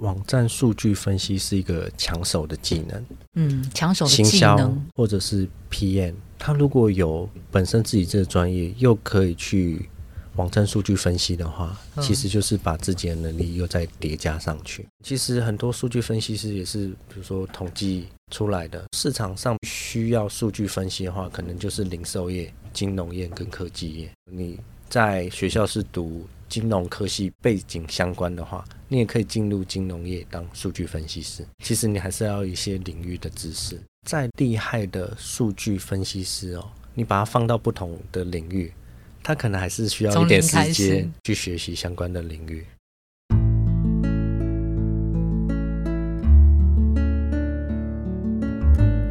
网站数据分析是一个抢手的技能，嗯，抢手的技行销能，或者是 PM，他如果有本身自己这个专业，又可以去网站数据分析的话，嗯其实就是把自己的能力又再叠加上去。其实很多数据分析师也是，比如说统计出来的，市场上需要数据分析的话，可能就是零售业、金融业跟科技业。你在学校是读金融科系背景相关的话，你也可以进入金融业当数据分析师。其实你还是要一些领域的知识。再厉害的数据分析师哦，你把它放到不同的领域，他可能还是需要一点时间去学习相关的领域。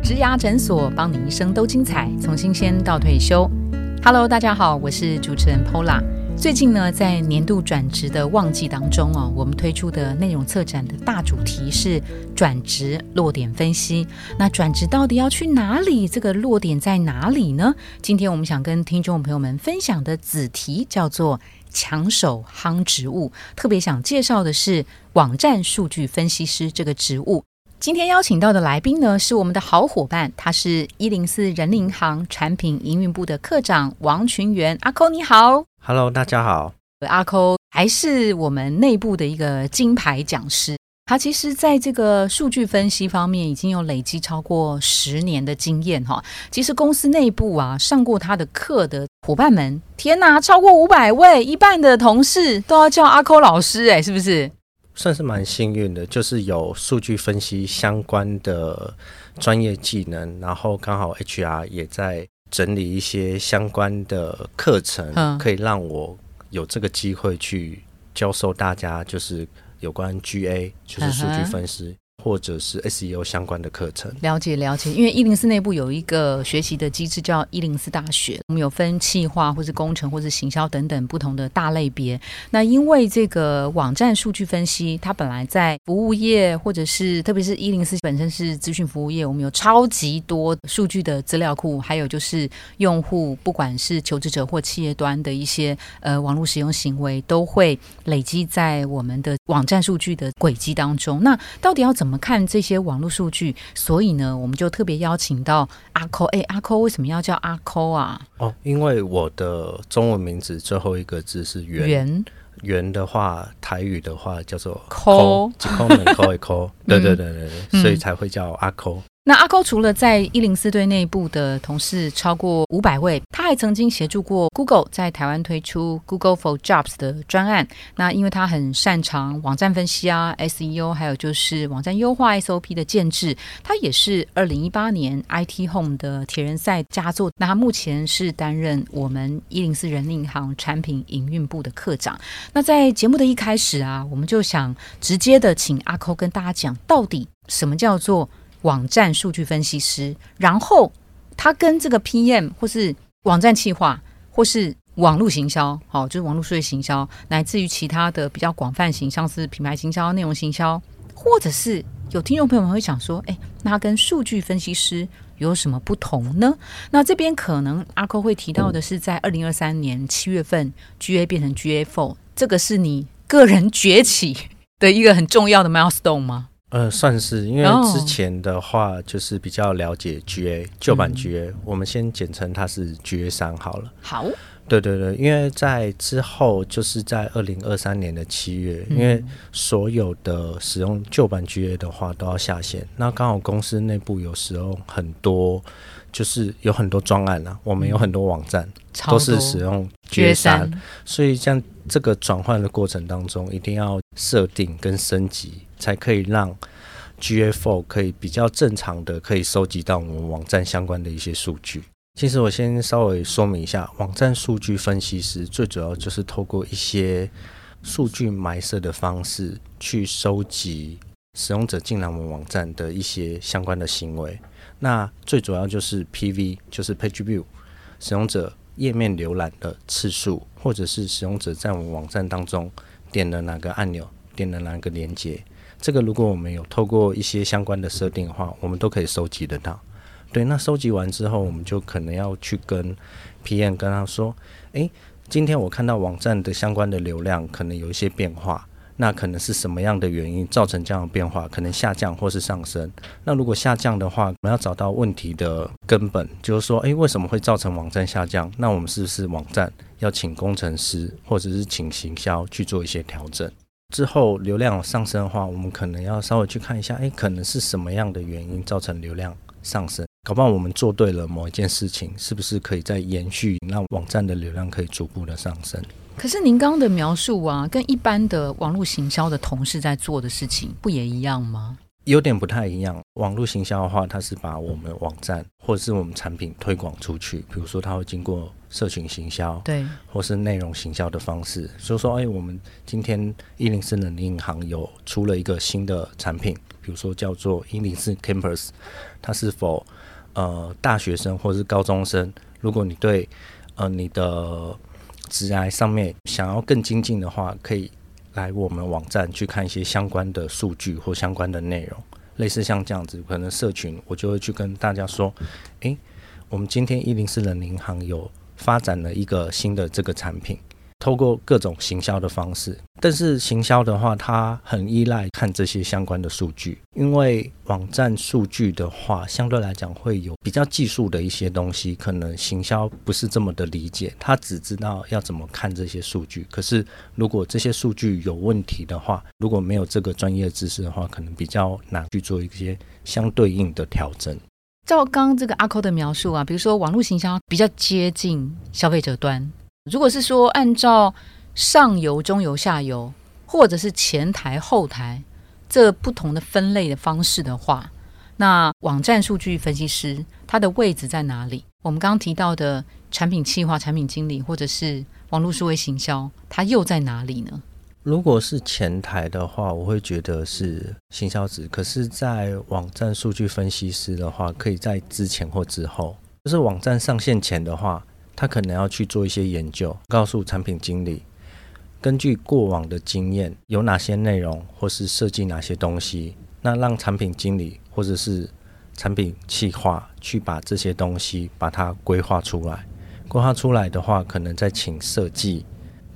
植牙诊所，帮你一生都精彩，从新鲜到退休。Hello，大家好，我是主持人 Pola。最近呢，在年度转职的旺季当中哦，我们推出的内容策展的大主题是转职落点分析。那转职到底要去哪里？这个落点在哪里呢？今天我们想跟听众朋友们分享的子题叫做“抢手夯职务”，特别想介绍的是网站数据分析师这个职务。今天邀请到的来宾呢，是我们的好伙伴，他是一零四人力银行产品营运部的科长王群元。阿扣你好，Hello，大家好。阿扣还是我们内部的一个金牌讲师。他其实在这个数据分析方面已经有累积超过十年的经验哈。其实公司内部啊，上过他的课的伙伴们，天哪，超过五百位，一半的同事都要叫阿扣老师，哎，是不是？算是蛮幸运的，就是有数据分析相关的专业技能，然后刚好 HR 也在整理一些相关的课程，嗯可以让我有这个机会去教授大家，就是有关 GA，就是数据分析。或者是 SEO 相关的课程，了解了解，因为一零四内部有一个学习的机制叫一零四大学，我们有分企划或是工程或是行销等等不同的大类别。那因为这个网站数据分析，它本来在服务业或者是特别是一零四本身是资讯服务业，我们有超级多数据的资料库，还有就是用户不管是求职者或企业端的一些呃网络使用行为，都会累积在我们的网站数据的轨迹当中。那到底要怎么看这些网络数据？所以呢，我们就特别邀请到阿扣。哎，阿扣为什么要叫阿扣啊？哦，因为我的中文名字最后一个字是圆，圆圆的话，台语的话叫做抠几抠门抠一抠，对对对对对，嗯所以才会叫阿抠。那阿扣除了在一零四队内部的同事超过五百位，他还曾经协助过 Google 在台湾推出 Google for Jobs 的专案。那因为他很擅长网站分析啊、SEO，还有就是网站优化 SOP 的建制，他也是二零一八年 IT Home 的铁人赛佳作。那他目前是担任我们一零四人力银行产品营运部的科长。那在节目的一开始啊，我们就想直接的请阿扣跟大家讲，到底什么叫做网站数据分析师，然后他跟这个 PM 或是网站企划或是网络行销，好，就是网络数据行销，乃至于其他的比较广泛型，像是品牌行销、内容行销，或者是有听众朋友们会想说，哎，那跟数据分析师有什么不同呢？那这边可能阿扣会提到的是，在二零二三年七月份，GA 变成 GA Four，这个是你个人崛起的一个很重要的 milestone 吗？呃，算是，因为哦。之前的话就是比较了解 GA 旧版 GA，、我们先简称它是 GA 三好了。好，对对对，因为在之后就是在二零二三年的七月，嗯。因为所有的使用旧版 GA 的话都要下线，那刚好公司内部有使用很多，就是有很多专案啊，我们有很多网站、超都是使用 GA 三，所以像这个转换的过程当中，一定要设定跟升级，才可以让 GA4 可以比较正常的可以收集到我们网站相关的一些数据。其实我先稍微说明一下，网站数据分析师最主要就是透过一些数据埋设的方式去收集使用者进来我们网站的一些相关的行为。那最主要就是 PV，就是 Page View，使用者页面浏览的次数，或者是使用者在我们网站当中点了哪个按钮，点了哪个连接，这个如果我们有透过一些相关的设定的话，我们都可以收集得到。对，那收集完之后，我们就可能要去跟 PM 跟他说，诶，今天我看到网站的相关的流量可能有一些变化，那可能是什么样的原因造成这样的变化？可能下降或是上升。那如果下降的话，我们要找到问题的根本，就是说，诶，为什么会造成网站下降？那我们是不是网站要请工程师或者是请行销去做一些调整？之后流量上升的话，我们可能要稍微去看一下，诶，可能是什么样的原因造成流量上升？搞不好我们做对了某一件事情，是不是可以再延续，让网站的流量可以逐步的上升？可是您刚刚的描述啊，跟一般的网络行销的同事在做的事情不也一样吗？有点不太一样。网络行销的话，它是把我们网站或者是我们产品推广出去，比如说它会经过社群行销，对，或是内容行销的方式。所以说，哎，我们今天一零四人银行有出了一个新的产品，比如说叫做一零四 Campus，它是否呃大学生或者是高中生？如果你对呃你的职涯上面想要更精进的话，可以来我们网站去看一些相关的数据或相关的内容，类似像这样子，可能社群我就会去跟大家说，诶，我们今天一零四人银行有发展了一个新的这个产品。透过各种行销的方式，但是行销的话，它很依赖看这些相关的数据，因为网站数据的话，相对来讲会有比较技术的一些东西，可能行销不是这么的理解，他只知道要怎么看这些数据。可是如果这些数据有问题的话，如果没有这个专业知识的话，可能比较难去做一些相对应的调整。照刚刚这个阿扣的描述啊，比如说网络行销比较接近消费者端。如果是说按照上游、中游、下游，或者是前台、后台这不同的分类的方式的话，那网站数据分析师他的位置在哪里？我们刚刚提到的产品企划、产品经理，或者是网络数位行销，它又在哪里呢？如果是前台的话，我会觉得是行销值；可是，在网站数据分析师的话，可以在之前或之后，就是网站上线前的话。他可能要去做一些研究，告诉产品经理，根据过往的经验，有哪些内容或是设计哪些东西，那让产品经理或者是产品企划去把这些东西把它规划出来。规划出来的话，可能再请设计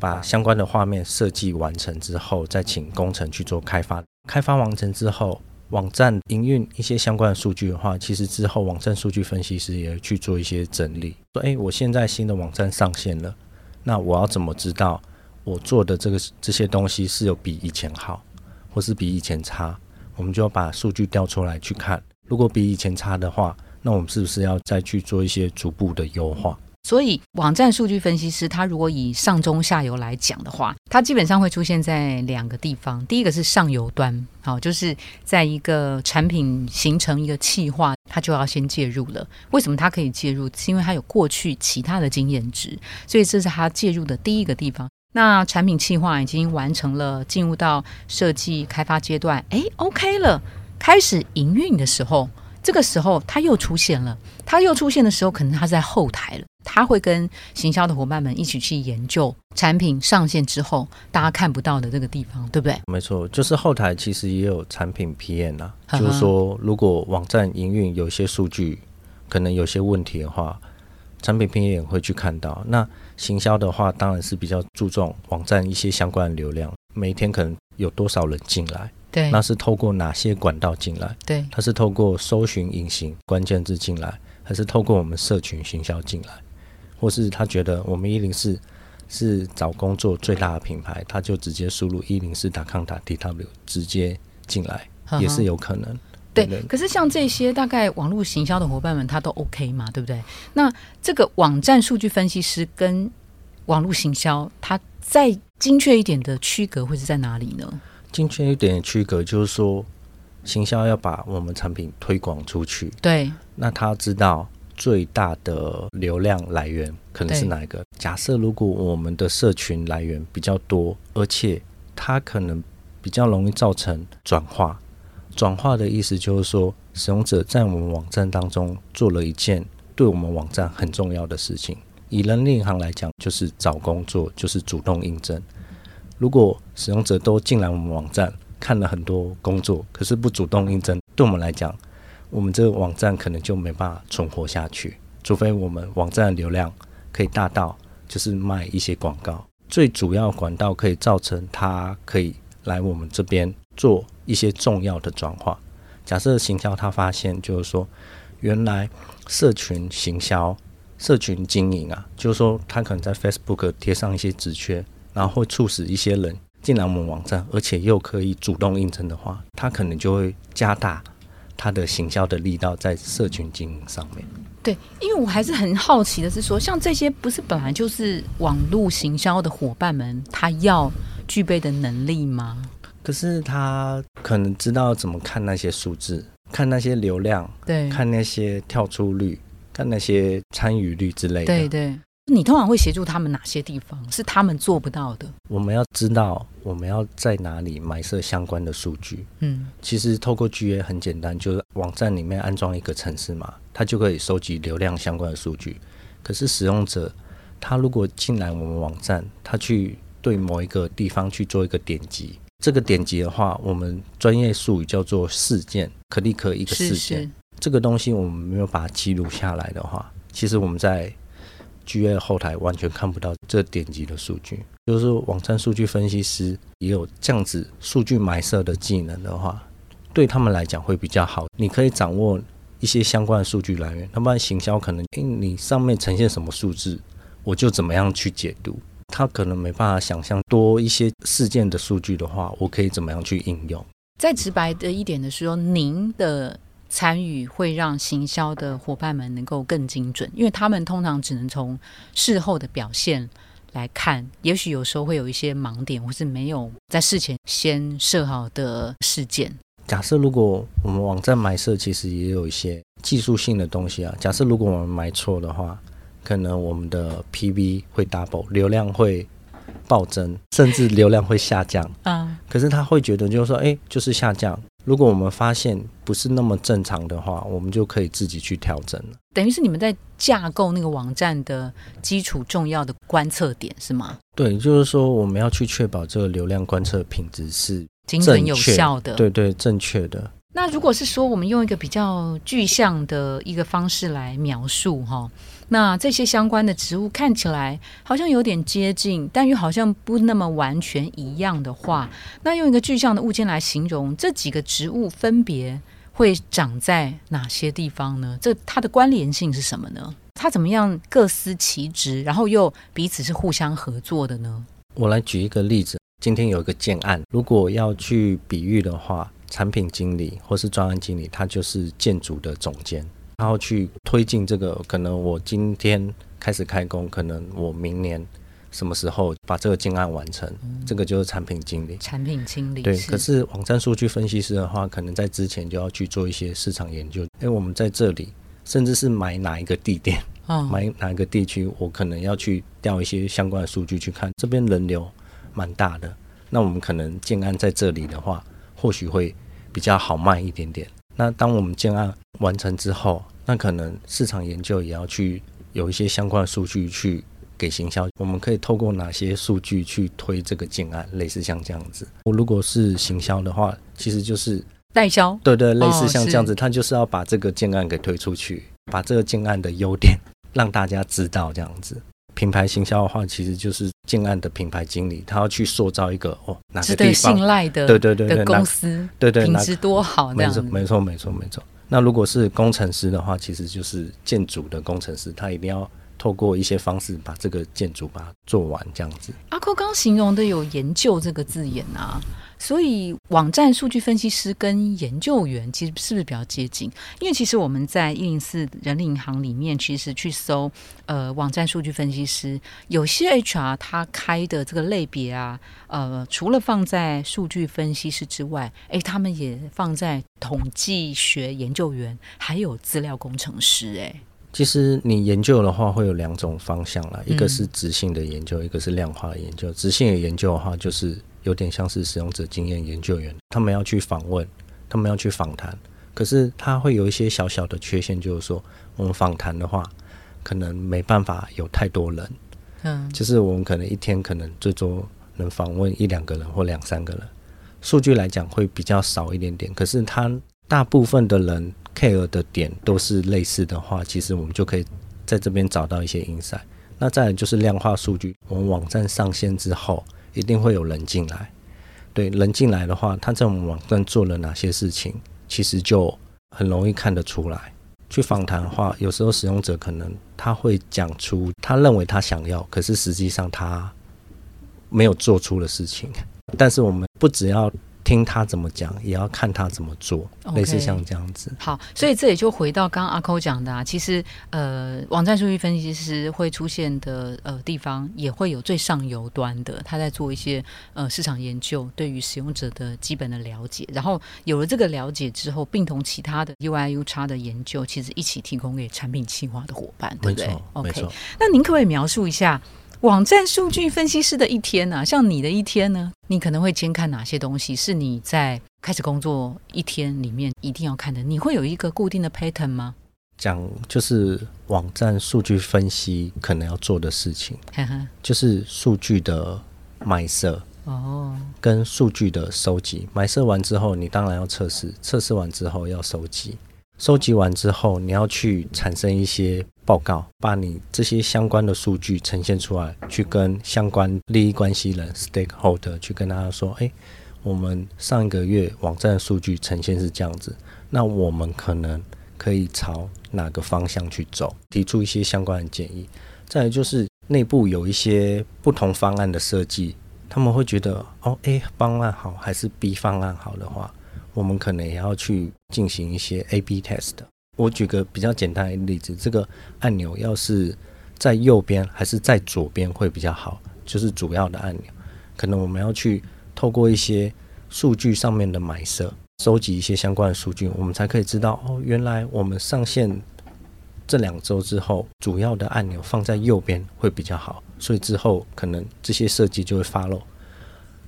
把相关的画面设计完成之后，再请工程去做开发。开发完成之后。网站营运一些相关的数据的话，其实之后网站数据分析师也会去做一些整理。说，哎，我现在新的网站上线了，那我要怎么知道我做的这个这些东西是有比以前好，或是比以前差？我们就要把数据调出来去看。如果比以前差的话，那我们是不是要再去做一些逐步的优化？所以，网站数据分析师他如果以上中下游来讲的话，它基本上会出现在两个地方。第一个是上游端，好，就是在一个产品形成一个企划，它就要先介入了。为什么它可以介入？是因为它有过去其他的经验值，所以这是它介入的第一个地方。那产品企划已经完成了，进入到设计开发阶段，哎，OK 了，开始营运的时候。这个时候，他又出现了。他又出现的时候，可能他在后台了。他会跟行销的伙伴们一起去研究产品上线之后大家看不到的这个地方，对不对？没错，就是后台其实也有产品 PM 啊。就是说，如果网站营运有些数据可能有些问题的话，产品 PM 也会去看到。那行销的话，当然是比较注重网站一些相关的流量，每一天可能有多少人进来。对，那是透过哪些管道进来？对，它是透过搜寻引擎关键字进来，还是透过我们社群行销进来？或是他觉得我们一零四是找工作最大的品牌，他就直接输入一零四打抗打 DW 直接进来，也是有可能。对，可是像这些大概网络行销的伙伴们，他都 OK 嘛，对不对？那这个网站数据分析师跟网络行销，它再精确一点的区隔会是在哪里呢？精确一点的区隔，就是说，行销要把我们产品推广出去。对，那他知道最大的流量来源可能是哪一个？假设如果我们的社群来源比较多，而且它可能比较容易造成转化。转化的意思就是说，使用者在我们网站当中做了一件对我们网站很重要的事情。以人力银行来讲，就是找工作，就是主动应征。如果使用者都进来我们网站看了很多工作，可是不主动应征，对我们来讲，我们这个网站可能就没办法存活下去。除非我们网站的流量可以大到，就是卖一些广告，最主要管道可以造成它可以来我们这边做一些重要的转化。假设行销他发现就是说，原来社群行销、社群经营啊，就是说他可能在 Facebook 贴上一些职缺，然后会促使一些人进来我们网站，而且又可以主动应征的话，他可能就会加大他的行销的力道在社群经营上面。对，因为我还是很好奇的是说，像这些不是本来就是网络行销的伙伴们，他要具备的能力吗？可是他可能知道怎么看那些数字，看那些流量，对，看那些跳出率，看那些参与率之类的。对对，你通常会协助他们哪些地方是他们做不到的？我们要知道我们要在哪里埋设相关的数据。嗯，其实透过 GA 很简单，就是网站里面安装一个程式码，它就可以收集流量相关的数据。可是使用者他如果进来我们网站，他去对某一个地方去做一个点击。这个点击的话，我们专业术语叫做事件，click 一个事件。这个东西我们没有把它记录下来的话，其实我们在 GA 后台完全看不到这点击的数据。就是网站数据分析师也有这样子数据埋设的技能的话，对他们来讲会比较好。你可以掌握一些相关的数据来源，要不然行销可能，你上面呈现什么数字，我就怎么样去解读。他可能没办法想象多一些事件的数据的话，我可以怎么样去应用？再直白的一点的是说，您的参与会让行销的伙伴们能够更精准，因为他们通常只能从事后的表现来看，也许有时候会有一些盲点，或是没有在事前先设好的事件。假设如果我们网站埋设其实也有一些技术性的东西啊，假设如果我们埋错的话。可能我们的 PV 会 double，流量会暴增，甚至流量会下降。啊，可是他会觉得就是说，哎，就是下降。如果我们发现不是那么正常的话，我们就可以自己去调整了。等于是你们在架构那个网站的基础重要的观测点是吗？对，就是说我们要去确保这个流量观测品质是精准有效的。对对，正确的。那如果是说我们用一个比较具象的一个方式来描述哈，那这些相关的植物看起来好像有点接近，但又好像不那么完全一样的话，那用一个具象的物件来形容这几个植物分别会长在哪些地方呢？这它的关联性是什么呢？它怎么样各司其职，然后又彼此是互相合作的呢？我来举一个例子，今天有一个建案，如果要去比喻的话。产品经理或是专案经理，他就是建筑的总监，然后去推进这个。可能我今天开始开工，可能我明年什么时候把这个建案完成，这个就是产品经理。产品经理对，可是网站数据分析师的话，可能在之前就要去做一些市场研究。哎，我们在这里，甚至是买哪一个地点，买哪一个地区，我可能要去调一些相关的数据去看，这边人流蛮大的。那我们可能建案在这里的话，或许会。比较好卖一点点。那当我们建案完成之后，那可能市场研究也要去有一些相关的数据去给行销。我们可以透过哪些数据去推这个建案？类似像这样子。我如果是行销的话，其实就是代销。对对，类似像这样子，他就是要把这个建案给推出去，把这个建案的优点让大家知道，这样子。品牌行销的话，其实就是建案的品牌经理，他要去塑造一个哦，哪个地方信赖的，对对对的公司，对对，品质多好，没错没错没错没错。那如果是工程师的话，其实就是建筑的工程师，他一定要透过一些方式把这个建筑把它做完，这样子。阿扣刚形容的有研究这个字眼啊。所以，网站数据分析师跟研究员其实是不是比较接近？因为其实我们在一零四人力银行里面，其实去搜呃网站数据分析师，有些 HR 他开的这个类别啊，呃，除了放在数据分析师之外，哎，他们也放在统计学研究员，还有资料工程师。哎，其实你研究的话会有两种方向啦，一个是直性的研究，一个是量化的研究。直性的研究的话，就是。有点像是使用者经验研究员，他们要去访问，他们要去访谈，可是他会有一些小小的缺陷，就是说我们访谈的话，可能没办法有太多人，嗯，就是我们可能一天可能最多能访问一两个人或两三个人，数据来讲会比较少一点点，可是他大部分的人 care 的点都是类似的话，其实我们就可以在这边找到一些 insight。那再来就是量化数据，我们网站上线之后。一定会有人进来，对人进来的话，他在我们网站做了哪些事情，其实就很容易看得出来。去访谈的话，有时候使用者可能他会讲出他认为他想要，可是实际上他没有做出的事情。但是我们不只要听他怎么讲，也要看他怎么做类似像这样子。好，所以这也就回到刚刚阿扣讲的啊，其实呃，网站数据分析师会出现的呃地方，也会有最上游端的，他在做一些呃市场研究，对于使用者的基本的了解，然后有了这个了解之后，并同其他的 UI U 叉的研究，其实一起提供给产品企划的伙伴，对不对没错，没？OK，错。那您可不可以描述一下网站数据分析师的一天呢、像你的一天呢，你可能会先看哪些东西？是你在开始工作一天里面一定要看的？你会有一个固定的 pattern 吗？讲就是网站数据分析可能要做的事情，就是数据的买设哦，跟数据的收集。买设完之后，你当然要测试，测试完之后要收集，收集完之后你要去产生一些报告，把你这些相关的数据呈现出来，去跟相关利益关系人 stakeholder 去跟大家说，诶，我们上一个月网站的数据呈现是这样子，那我们可能可以朝哪个方向去走，提出一些相关的建议。再来就是内部有一些不同方案的设计，他们会觉得哦，A 方案好还是 B 方案好的话，我们可能也要去进行一些 A/B test。我举个比较简单的例子，这个按钮要是在右边还是在左边会比较好，就是主要的按钮，可能我们要去透过一些数据上面的买色，收集一些相关的数据，我们才可以知道哦，原来我们上线这两周之后，主要的按钮放在右边会比较好，所以之后可能这些设计就会 follow，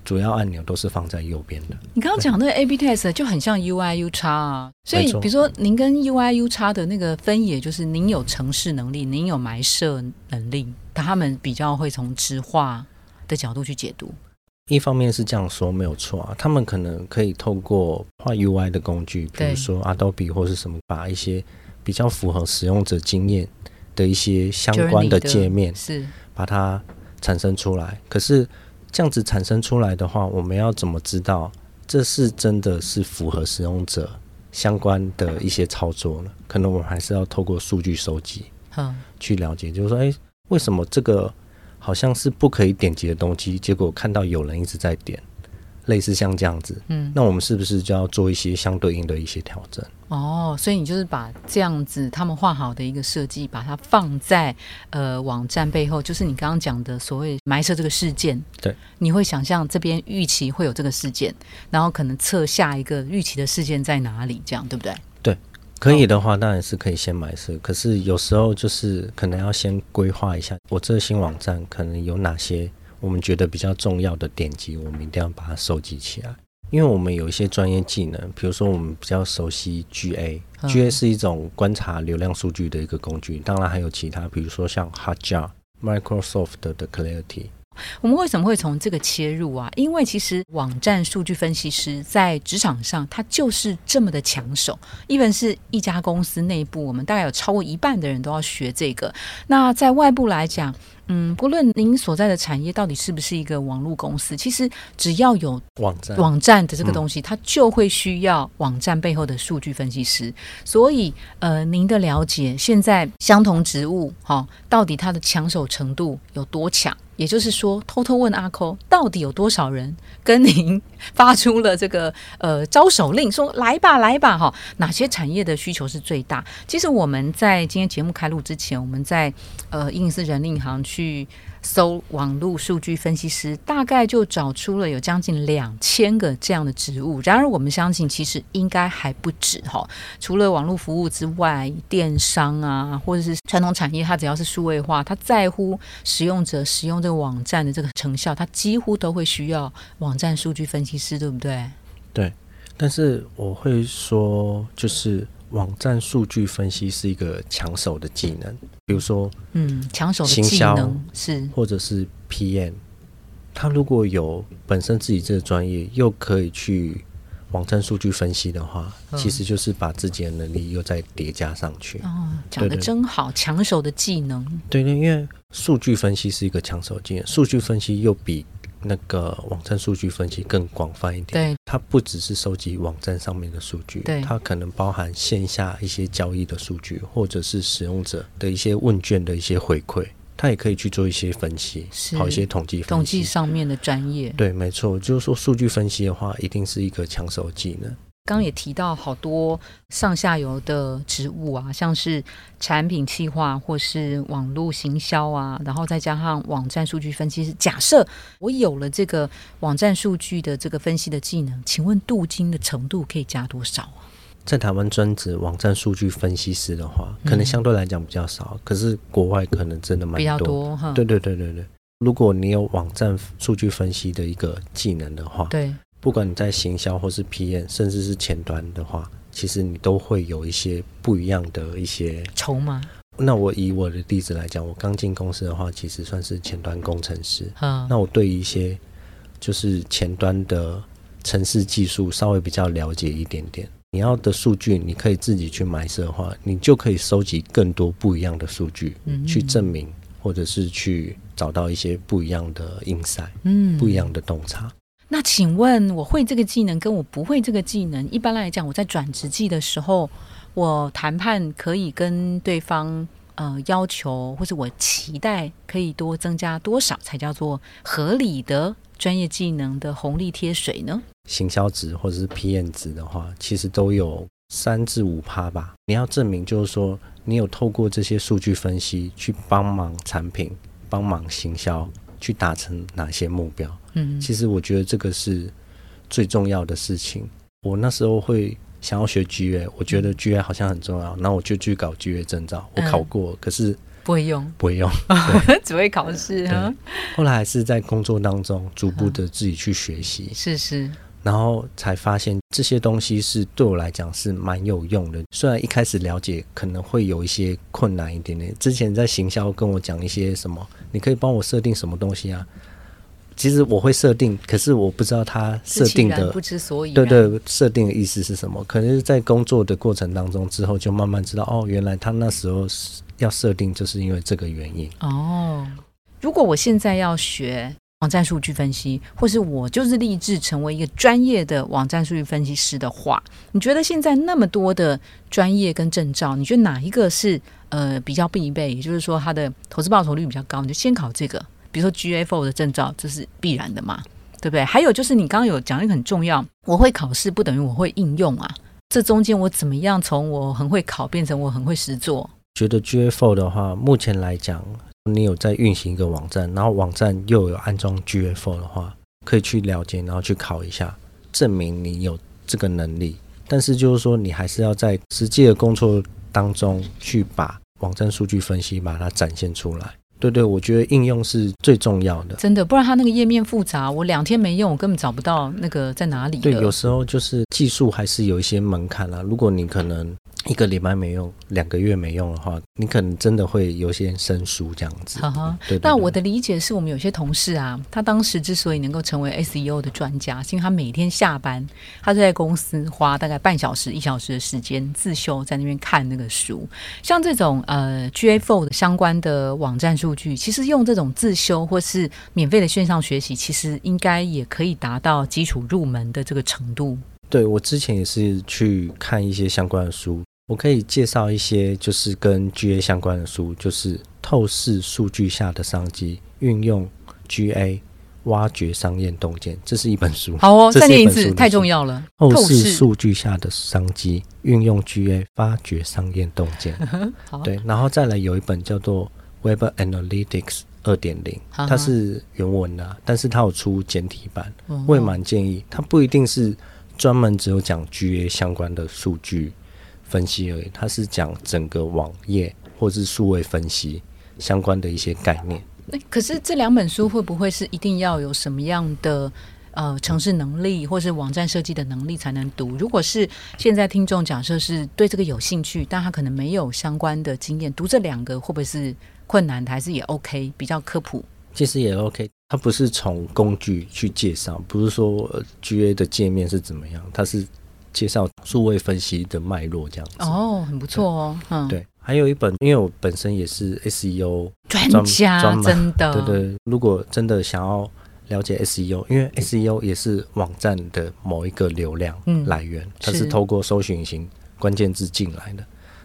主要按钮都是放在右边的。你刚刚讲那个 A/B test 就很像 UI U 叉啊，所以比如说您跟 UI U 叉的那个分野，就是您有城市能力，您有埋设能力，他们比较会从直化的角度去解读。一方面是这样说没有错啊，他们可能可以透过画 UI 的工具，比如说 Adobe 或是什么，把一些比较符合使用者经验的一些相关的界面，是把它产生出来。可是这样子产生出来的话，我们要怎么知道这是真的是符合使用者相关的一些操作呢？可能我们还是要透过数据收集嗯，去了解，就是说，诶，为什么这个好像是不可以点击的东西，结果看到有人一直在点，类似像这样子，嗯，那我们是不是就要做一些相对应的一些调整？哦，所以你就是把这样子他们画好的一个设计，把它放在呃网站背后，就是你刚刚讲的所谓埋设这个事件。对，你会想象这边预期会有这个事件，然后可能测下一个预期的事件在哪里，这样对不对？对可以的话，当然是可以先埋设，可是有时候就是可能要先规划一下，我这个新网站可能有哪些我们觉得比较重要的点击，我们一定要把它收集起来。因为我们有一些专业技能，比如说我们比较熟悉 GA，GA、嗯 GA 是一种观察流量数据的一个工具，当然还有其他，比如说像 Hotjar、Microsoft 的 Clarity。我们为什么会从这个切入啊？因为其实网站数据分析师在职场上，他就是这么的抢手。一本是一家公司内部，我们大概有超过一半的人都要学这个。那在外部来讲，嗯，不论您所在的产业到底是不是一个网络公司，其实只要有网站网站的这个东西，它就会需要网站背后的数据分析师。所以，呃，您的了解，现在相同职务，哈、到底它的抢手程度有多强？也就是说，偷偷问阿扣，到底有多少人跟您发出了这个呃招手令，说来吧，来吧，哈、哪些产业的需求是最大？其实我们在今天节目开录之前，我们在呃英斯人力银行去搜网络数据分析师，大概就找出了有将近两千个这样的职务。然而，我们相信其实应该还不止哈。除了网络服务之外，电商啊，或者是传统产业，它只要是数位化，它在乎使用者使用这个网站的这个成效，它几乎都会需要网站数据分析师，对不对？对但是我会说，就是网站数据分析是一个抢手的技能，比如说嗯，抢手的技能是或者是 PM，他如果有本身自己这个专业，又可以去网站数据分析的话，嗯其实就是把自己的能力又再叠加上去。哦，讲的真好，抢手的技能。对对，因为数据分析是一个抢手技能，数据分析又比那个网站数据分析更广泛一点。对，它不只是收集网站上面的数据，对它可能包含线下一些交易的数据，或者是使用者的一些问卷的一些回馈，它也可以去做一些分析，是跑一些统计分析。统计上面的专业。对，没错，就是说数据分析的话，一定是一个抢手技能。刚刚也提到好多上下游的职务啊，像是产品企划或是网络行销啊，然后再加上网站数据分析师。假设我有了这个网站数据的这个分析的技能，请问镀金的程度可以加多少啊？在台湾专职网站数据分析师的话，嗯可能相对来讲比较少，可是国外可能真的蛮比较多哈。对对对对对，如果你有网站数据分析的一个技能的话，对不管你在行销或是 PM，甚至是前端的话，其实你都会有一些不一样的一些。筹码，那我以我的例子来讲，我刚进公司的话，其实算是前端工程师。嗯，那我对于一些就是前端的城市技术稍微比较了解一点点。你要的数据，你可以自己去埋设的话，你就可以收集更多不一样的数据，嗯去证明或者是去找到一些不一样的 insight，嗯不一样的洞察。那请问，我会这个技能跟我不会这个技能，一般来讲，我在转职季的时候，我谈判可以跟对方呃要求，或者我期待可以多增加多少，才叫做合理的专业技能的红利贴水呢？行销值或者是 PN 值的话，其实都有三至五趴吧。你要证明就是说，你有透过这些数据分析去帮忙产品、帮忙行销，去达成哪些目标。嗯，其实我觉得这个是最重要的事情。我那时候会想要学 GA，我觉得 GA 好像很重要，那我就去搞 GA 证照。我嗯考过，可是不会用，不会用。只会考试啊。后来还是在工作当中逐步的自己去学习。是是，然后才发现这些东西是对我来讲是蛮有用的。虽然一开始了解可能会有一些困难一点点，之前在行销跟我讲一些什么，你可以帮我设定什么东西啊？其实我会设定，可是我不知道他设定的不知所以对，对设定的意思是什么。可能是在工作的过程当中之后，就慢慢知道哦，原来他那时候是要设定，就是因为这个原因。哦，如果我现在要学网站数据分析，或是我就是立志成为一个专业的网站数据分析师的话，你觉得现在那么多的专业跟证照，你觉得哪一个是呃比较必备？也就是说，它的投资报酬率比较高，你就先考这个。比如说 GFO 的证照，这是必然的嘛，对不对？还有就是你刚刚有讲一个很重要，我会考试不等于我会应用啊。这中间我怎么样从我很会考变成我很会实做？觉得 GA4 的话，目前来讲，你有在运行一个网站，然后网站又有安装 GA4 的话，可以去了解，然后去考一下，证明你有这个能力。但是就是说，你还是要在实际的工作当中去把网站数据分析把它展现出来。对对，我觉得应用是最重要的。真的，不然它那个页面复杂，我两天没用，我根本找不到那个在哪里。对，有时候就是技术还是有一些门槛啦、如果你可能一个礼拜没用，两个月没用的话，你可能真的会有些生疏这样子。哈哈。对对对那我的理解是我们有些同事啊，他当时之所以能够成为 SEO 的专家，是因为他每天下班，他就在公司花大概半小时、一小时的时间自修，在那边看那个书。像这种呃 GA4 相关的网站数据，其实用这种自修或是免费的线上学习，其实应该也可以达到基础入门的这个程度。对我之前也是去看一些相关的书，我可以介绍一些就是跟 GA 相关的书，就是透视数据下的商机，运用 GA 挖掘商业洞见，这是一本书。好哦，这再念一次，太重要了。透透视视数据下的商机，运用 GA 发掘商业洞见。好，对，然后再来有一本叫做 Web Analytics 二点零，它是原文的啊，但是它有出简体版。嗯我也蛮建议，它不一定是专门只有讲 GA 相关的数据分析而已，它是讲整个网页或是数位分析相关的一些概念。那可是这两本书会不会是一定要有什么样的呃城市能力，或是网站设计的能力才能读？如果是现在听众假设是对这个有兴趣，但他可能没有相关的经验，读这两个会不会是困难的，还是也 OK？比较科普？其实也 OK，它不是从工具去介绍，不是说呃 GA 的界面是怎么样，它是介绍数位分析的脉络这样子。哦，很不错哦，嗯，，对，还有一本，因为我本身也是 SEO 专专家真的，对对，如果真的想要了解 SEO，因为 SEO 也是网站的某一个流量嗯来源，它是是透过搜寻引擎关键字进来的。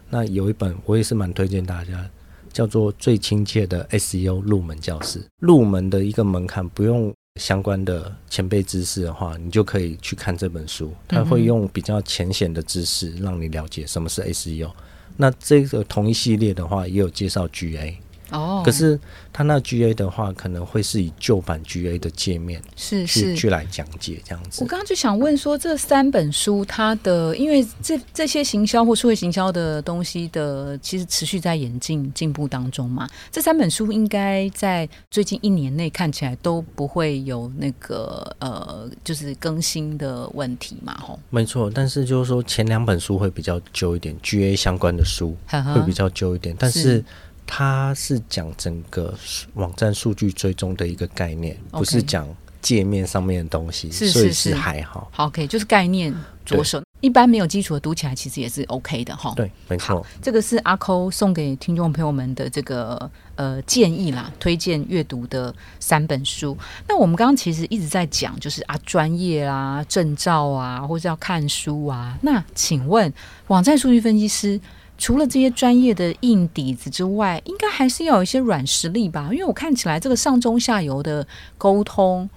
那有一本我也是蛮推荐大家，叫做《最亲切的 SEO 入门教室》。入门的一个门槛，不用相关的前辈知识的话，你就可以去看这本书。它嗯哼会用比较浅显的知识让你了解什么是 SEO。那这个同一系列的话，也有介绍 GA。哦，可是它那 GA 的话，可能会是以旧版 GA 的界面是去是去来讲解这样子。我刚刚就想问说，这三本书它的，因为这这些行销或社会行销的东西的，其实持续在演进进步当中嘛。这三本书应该在最近一年内看起来都不会有那个呃，就是更新的问题嘛，吼。没错，但是就是说前两本书会比较旧一点，GA 相关的书会比较旧一点，但是是它是讲整个网站数据追踪的一个概念，不是讲界面上面的东西，是所以是是是还好。好，OK，就是概念着手，一般没有基础的读起来其实也是 OK 的哈。对，没错。这个是阿抠送给听众朋友们的这个呃建议啦，推荐阅读的三本书。那我们刚刚其实一直在讲，就是啊专业啊、证照啊，或者要看书啊。那请问网站数据分析师？除了这些专业的硬底子之外，应该还是要有一些软实力吧？因为我看起来这个上中下游的沟通、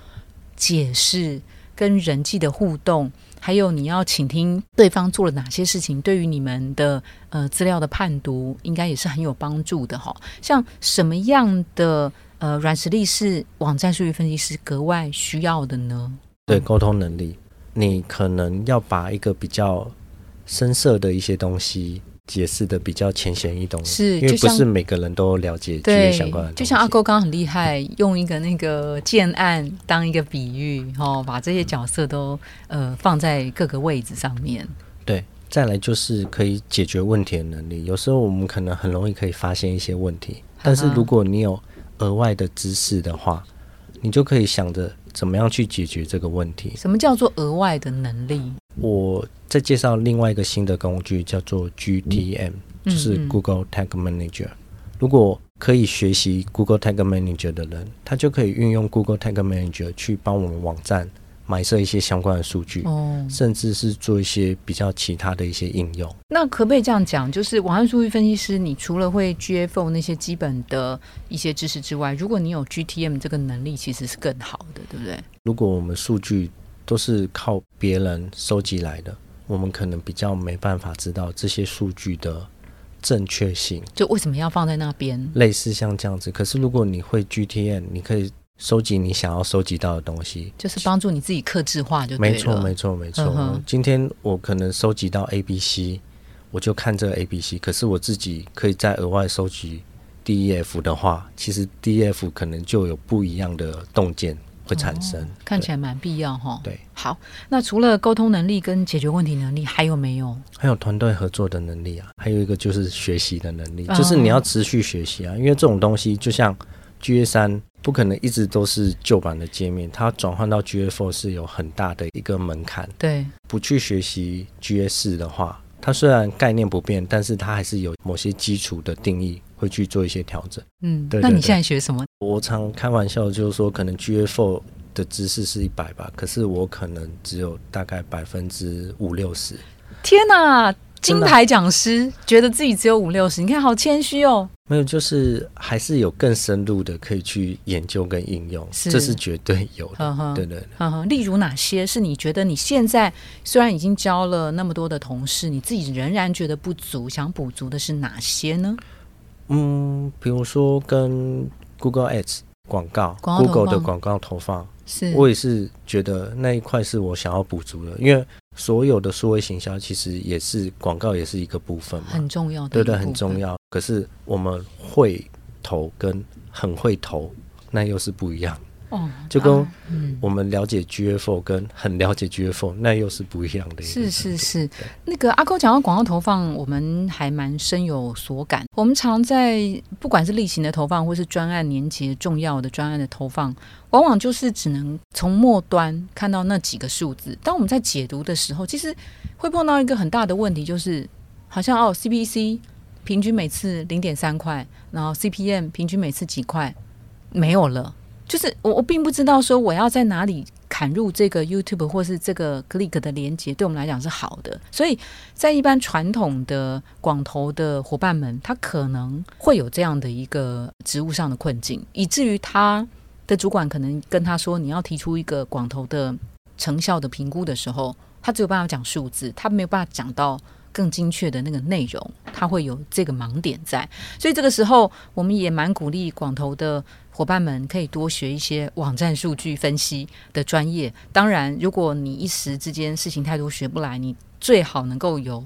解释跟人际的互动，还有你要倾听对方做了哪些事情，对于你们的呃资料的判读，应该也是很有帮助的哈。像什么样的呃软实力是网站数据分析师格外需要的呢？对沟通能力，你可能要把一个比较深色的一些东西解释的比较浅显易懂，是，因为不是每个人都了解这些相关的。就像阿勾刚刚很厉害，用一个那个建案当一个比喻，哦，把这些角色都呃放在各个位置上面。对，再来就是可以解决问题的能力。有时候我们可能很容易可以发现一些问题，但是如果你有额外的知识的话，你就可以想着怎么样去解决这个问题。什么叫做额外的能力？我再介绍另外一个新的工具，叫做 GTM，、就是 Google Tag Manager。如果可以学习 Google Tag Manager 的人，他就可以运用 Google Tag Manager 去帮我们网站埋设一些相关的数据，哦，甚至是做一些比较其他的一些应用。那可不可以这样讲？就是网上数据分析师，你除了会 GFO 那些基本的一些知识之外，如果你有 GTM 这个能力，其实是更好的，对不对？如果我们数据都是靠别人收集来的，我们可能比较没办法知道这些数据的正确性。就为什么要放在那边？类似像这样子。可是如果你会 GTM，你可以收集你想要收集到的东西。就是帮助你自己克制化就。没错，没错，没错。嗯今天我可能收集到 A、B、C，我就看这个 A、B、C。可是我自己可以再额外收集 D、E、F 的话，其实 D、E、F 可能就有不一样的洞见会产生。哦看起来蛮必要哈。对，好，那除了沟通能力跟解决问题能力，还有没有？还有团队合作的能力啊，还有一个就是学习的能力，哦就是你要持续学习啊，因为这种东西就像 GA 三，不可能一直都是旧版的界面，它转换到 GA four 是有很大的一个门槛。对，不去学习四的话，它虽然概念不变，但是它还是有某些基础的定义会去做一些调整。嗯，对对对那你现在学什么？我常开玩笑，就是说可能 GA four 的知识是一百吧，可是我可能只有大概百分之五六十。天哪！金牌讲师觉得自己只有五六十，你看好谦虚哦。没有，就是还是有更深入的可以去研究跟应用，是这是绝对有的。呵呵，对对。例如哪些是你觉得你现在虽然已经教了那么多的同事，你自己仍然觉得不足，想补足的是哪些呢？嗯，比如说跟 Google Ads 广告广告，Google 的放广告投放，是我也是觉得那一块是我想要补足的，因为所有的数位行销其实也是广告，也是一个部分嘛，很重要的，对对，很重。要。可是我们会投跟很会投，那又是不一样。哦，就跟。我们了解 GFO 跟很了解 GFO，那又是不一样的是。是是，那个阿公讲到广告投放，我们还蛮深有所感。我们常在不管是例行的投放，或是专案年节重要的专案的投放，往往就是只能从末端看到那几个数字。当我们在解读的时候，其实会碰到一个很大的问题，就是好像哦，CPC 平均每次零点三块，然后 CPM 平均每次几块，没有了。就是我我并不知道说我要在哪里砍入这个 YouTube 或是这个 Click 的连接，对我们来讲是好的。所以在一般传统的广投的伙伴们，他可能会有这样的一个职务上的困境，以至于他的主管可能跟他说，你要提出一个广投的成效的评估的时候，他只有办法讲数字，他没有办法讲到。更精确的那个内容，它会有这个盲点在，所以这个时候我们也蛮鼓励广投的伙伴们可以多学一些网站数据分析的专业。当然，如果你一时之间事情太多学不来，你最好能够有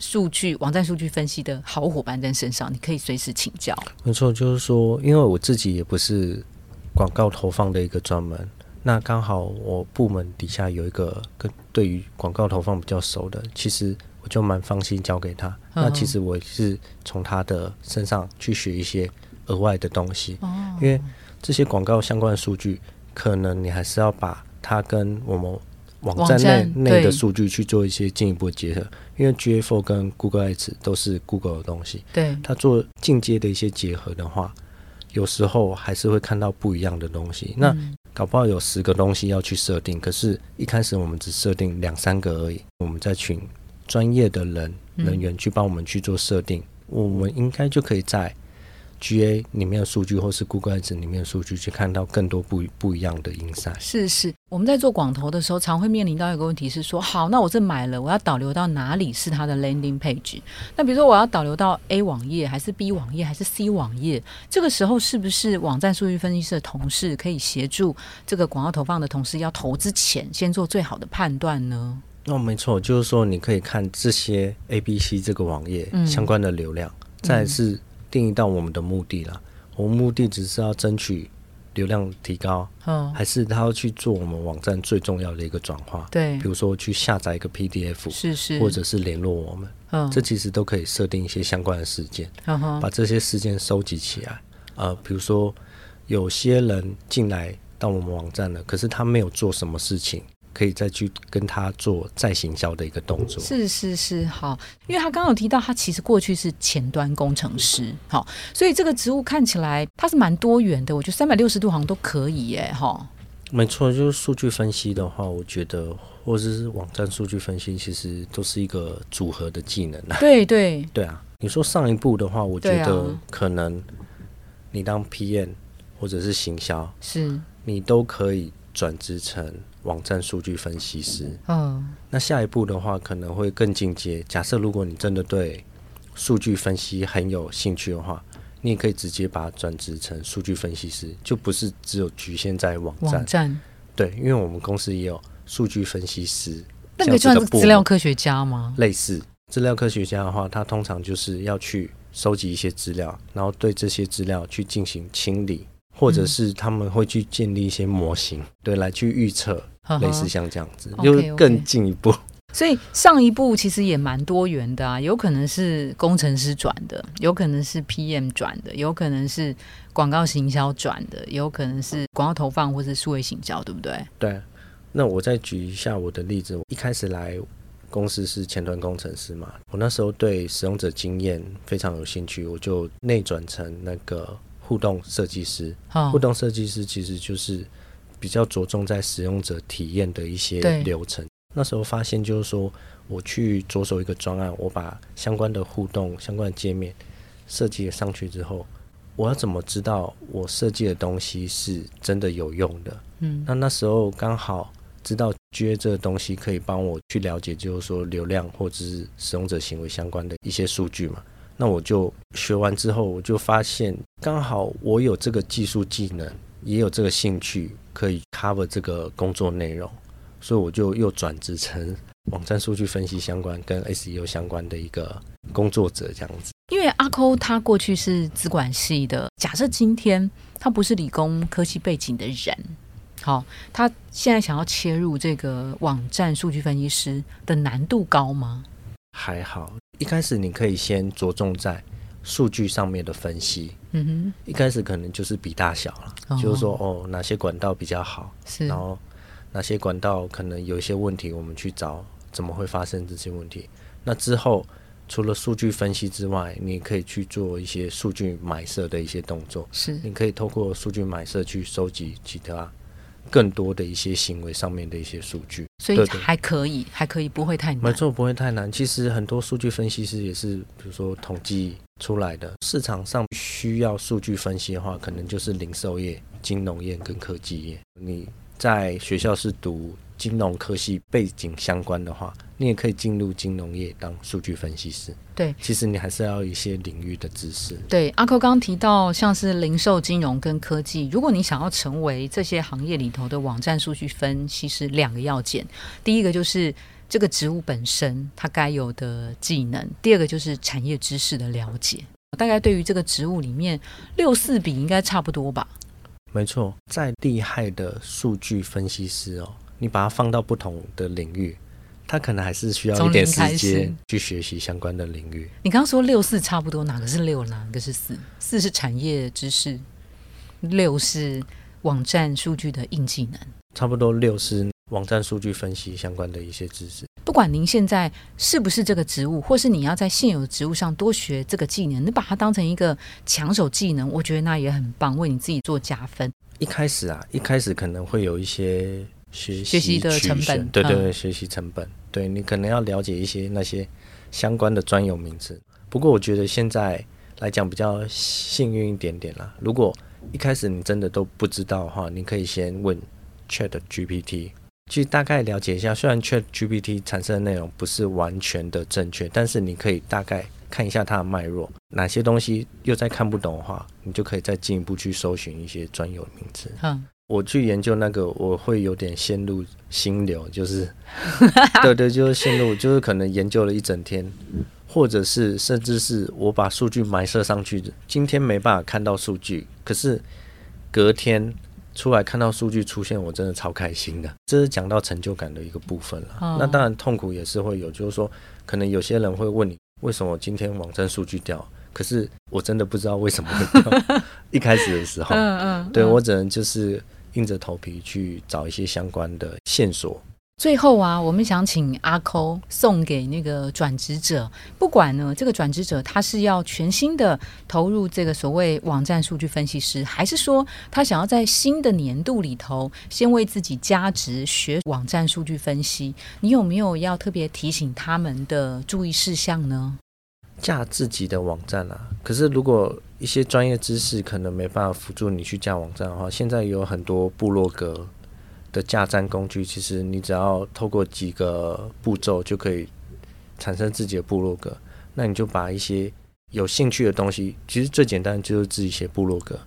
数据网站数据分析的好伙伴在身上，你可以随时请教。没错，就是说，因为我自己也不是广告投放的一个专门，那刚好我部门底下有一个跟对于广告投放比较熟的，其实。我就蛮放心交给他。那其实我是从他的身上去学一些额外的东西，因为这些广告相关的数据，可能你还是要把它跟我们网站内内的数据去做一些进一步的结合。因为 GA4 跟 Google Ads 都是 Google 的东西，对它做进阶的一些结合的话，有时候还是会看到不一样的东西。那搞不好有十个东西要去设定，可是一开始我们只设定两三个而已，我们在群。专业的人人员去帮我们去做设定，我们应该就可以在 GA 里面的数据，或是 Google Ads 里面的数据，去看到更多不不一样的 insight。是是，我们在做广投的时候，常会面临到一个问题是说，好，那我这买了，我要导流到哪里是它的 landing page？那比如说我要导流到 A 网页，还是 B 网页，还是 C 网页？这个时候是不是网站数据分析师的同事可以协助这个广告投放的同事，要投之前先做最好的判断呢？那没错，就是说你可以看这些 A、B、C 这个网页相关的流量，再是定义到我们的目的了。我们目的只是要争取流量提高，还是他要去做我们网站最重要的一个转化？对，比如说去下载一个 PDF，是是，或者是联络我们，嗯，这其实都可以设定一些相关的事件，把这些事件收集起来。呃，比如说有些人进来到我们网站了，可是他没有做什么事情。可以再去跟他做再行销的一个动作。是是是，好，因为他刚刚有提到，他其实过去是前端工程师，好，所以这个职务看起来他是蛮多元的。我觉得三百六十度好像都可以耶，哈。没错，就是数据分析的话，我觉得或者是网站数据分析，其实都是一个组合的技能啊。对对对啊，你说上一步的话，我觉得可能你当 PM 或者是行销，是你都可以转职成。网站数据分析师，嗯，那下一步的话可能会更进阶。假设如果你真的对数据分析很有兴趣的话，你也可以直接把它转职成数据分析师，就不是只有局限在网站。网站对，因为我们公司也有数据分析师，那个算是资料科学家吗？类似资料科学家的话，他通常就是要去收集一些资料，然后对这些资料去进行清理，或者是他们会去建立一些模型，对，来去预测。类似像这样子，就更进一步。所以上一步其实也蛮多元的啊，有可能是工程师转的，有可能是 PM 转的，有可能是广告行销转的，有可能是广告投放或是数位行销，对不对？对。那我再举一下我的例子，我一开始来公司是前端工程师嘛，我那时候对使用者经验非常有兴趣，我就内转成那个互动设计师。互动设计师其实就是。比较着重在使用者体验的一些流程。那时候发现就是说，我去着手一个专案，我把相关的互动、相关的界面设计上去之后，我要怎么知道我设计的东西是真的有用的？嗯，那那时候刚好知道 GA 这个东西可以帮我去了解，就是说流量或者是使用者行为相关的一些数据嘛。那我就学完之后，我就发现刚好我有这个技术技能。也有这个兴趣可以 cover 这个工作内容，所以我就又转职成网站数据分析相关跟 SEO 相关的一个工作者这样子。因为阿抠他过去是资管系的，假设今天他不是理工科技背景的人，好，他现在想要切入这个网站数据分析师的难度高吗？还好，一开始你可以先着重在。数据上面的分析，嗯哼，一开始可能就是比大小了，就是说哦，哪些管道比较好，是，然后哪些管道可能有一些问题，我们去找怎么会发生这些问题。那之后除了数据分析之外，你可以去做一些数据买设的一些动作。是你可以透过数据买设去收集其他更多的一些行为上面的一些数据。所以还可以，还可以，不会太难。没错，不会太难。其实很多数据分析师也是，比如说统计出来的。市场上需要数据分析的话，可能就是零售业、金融业跟科技业。你在学校是读金融科系背景相关的话，你也可以进入金融业当数据分析师。对，其实你还是要有一些领域的知识。对，阿扣刚刚提到像是零售、金融跟科技，如果你想要成为这些行业里头的网站数据分析师，两个要件，第一个就是这个职务本身它该有的技能，第二个就是产业知识的了解。大概对于这个职务里面，六四比应该差不多吧？没错，再厉害的数据分析师哦，你把它放到不同的领域，他可能还是需要一点时间去学习相关的领域。你刚刚说六四差不多，哪个是六，哪个是四？四是产业知识，六是网站数据的硬技能。差不多六是网站数据分析相关的一些知识。不管您现在是不是这个职务，或是你要在现有的职务上多学这个技能，你把它当成一个抢手技能，我觉得那也很棒，为你自己做加分。一开始啊，一开始可能会有一些学学习的曲成本线对对学习成本，对你可能要了解一些那些相关的专有名词。不过我觉得现在来讲比较幸运一点点啦。如果一开始你真的都不知道的话，你可以先问 Chat GPT，去大概了解一下。虽然 Chat GPT 产生的内容不是完全的正确，但是你可以大概看一下它的脉络，哪些东西又再看不懂的话，你就可以再进一步去搜寻一些专有名词。嗯，我去研究那个，我会有点陷入心流，就是，对对，就是陷入，就是可能研究了一整天，或者是甚至是我把数据埋设上去，今天没办法看到数据，可是隔天出来看到数据出现，我真的超开心的。这是讲到成就感的一个部分了。哦那当然痛苦也是会有，就是说，可能有些人会问你，为什么今天网站数据掉？可是我真的不知道为什么会掉。一开始的时候，嗯嗯，嗯对我只能就是硬着头皮去找一些相关的线索。最后啊，我们想请阿抠送给那个转职者，不管呢这个转职者他是要全新的投入这个所谓网站数据分析师，还是说他想要在新的年度里头先为自己加值学网站数据分析，你有没有要特别提醒他们的注意事项呢？架自己的网站啊，可是如果一些专业知识可能没办法辅助你去架网站的话，现在有很多部落格的架站工具，其实你只要透过几个步骤就可以产生自己的部落格。那你就把一些有兴趣的东西，其实最简单就是自己写部落格。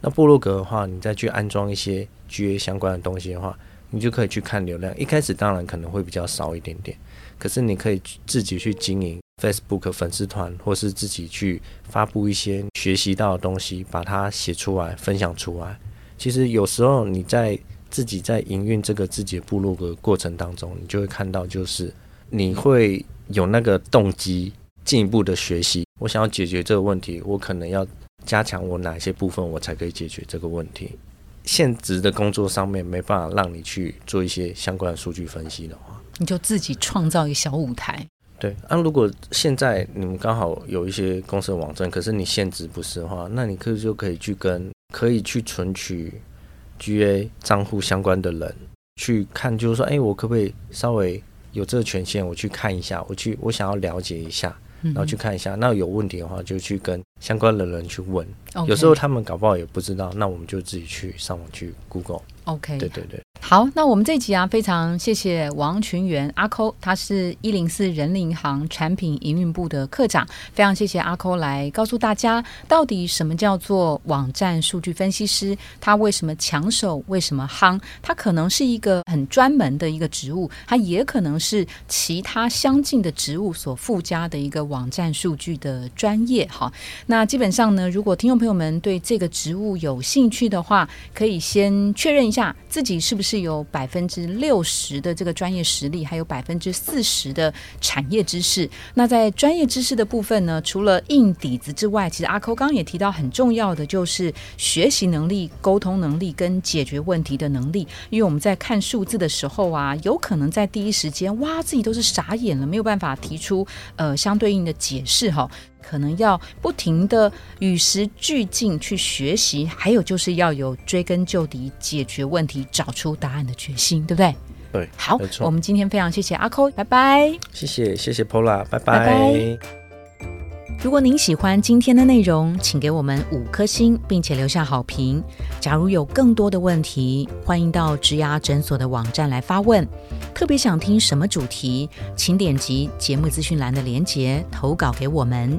那部落格的话，你再去安装一些 GA 相关的东西的话，你就可以去看流量。一开始当然可能会比较少一点点，可是你可以自己去经营 Facebook 粉丝团，或是自己去发布一些学习到的东西，把它写出来，分享出来。其实有时候你在自己在营运这个自己的部落格过程当中，你就会看到，就是你会有那个动机进一步的学习。我想要解决这个问题，我可能要加强我哪些部分，我才可以解决这个问题。现职的工作上面没办法让你去做一些相关的数据分析的话，你就自己创造一个小舞台。对，那、如果现在你们刚好有一些公司的网站，可是你现职不是的话，那你可以就可以去跟可以去存取 GA 账户相关的人去看，就是说，哎，我可不可以稍微有这个权限，我去看一下，我去我想要了解一下，嗯然后去看一下，那有问题的话就去跟相关的人去问，OK 有时候他们搞不好也不知道，那我们就自己去上网去 Google，OK，对对对。好，那我们这集啊，非常谢谢王群元阿抠，他是一零四人力银行产品营运部的科长，非常谢谢阿抠来告诉大家，到底什么叫做网站数据分析师，他为什么抢手，为什么夯，他可能是一个很专门的一个职务，他也可能是其他相近的职务所附加的一个网站数据的专业。哈，那基本上呢，如果听众朋友们对这个职务有兴趣的话，可以先确认一下自己是不是有百分之六十的这个专业实力，还有百分之四十的产业知识。那在专业知识的部分呢，除了硬底子之外，其实阿扣刚刚也提到很重要的就是学习能力、沟通能力跟解决问题的能力。因为我们在看数字的时候啊，有可能在第一时间哇，自己都是傻眼了，没有办法提出呃相对应的解释哈。可能要不停的与时俱进去学习，还有就是要有追根究底、解决问题、找出答案的决心，对不对？对，好没，错我们今天非常谢谢阿扣，拜拜。谢谢谢谢 Pola，拜拜拜如果您喜欢今天的内容，请给我们五颗星，并且留下好评。假如有更多的问题，欢迎到植牙诊所的网站来发问。特别想听什么主题，请点击节目资讯栏的连结投稿给我们。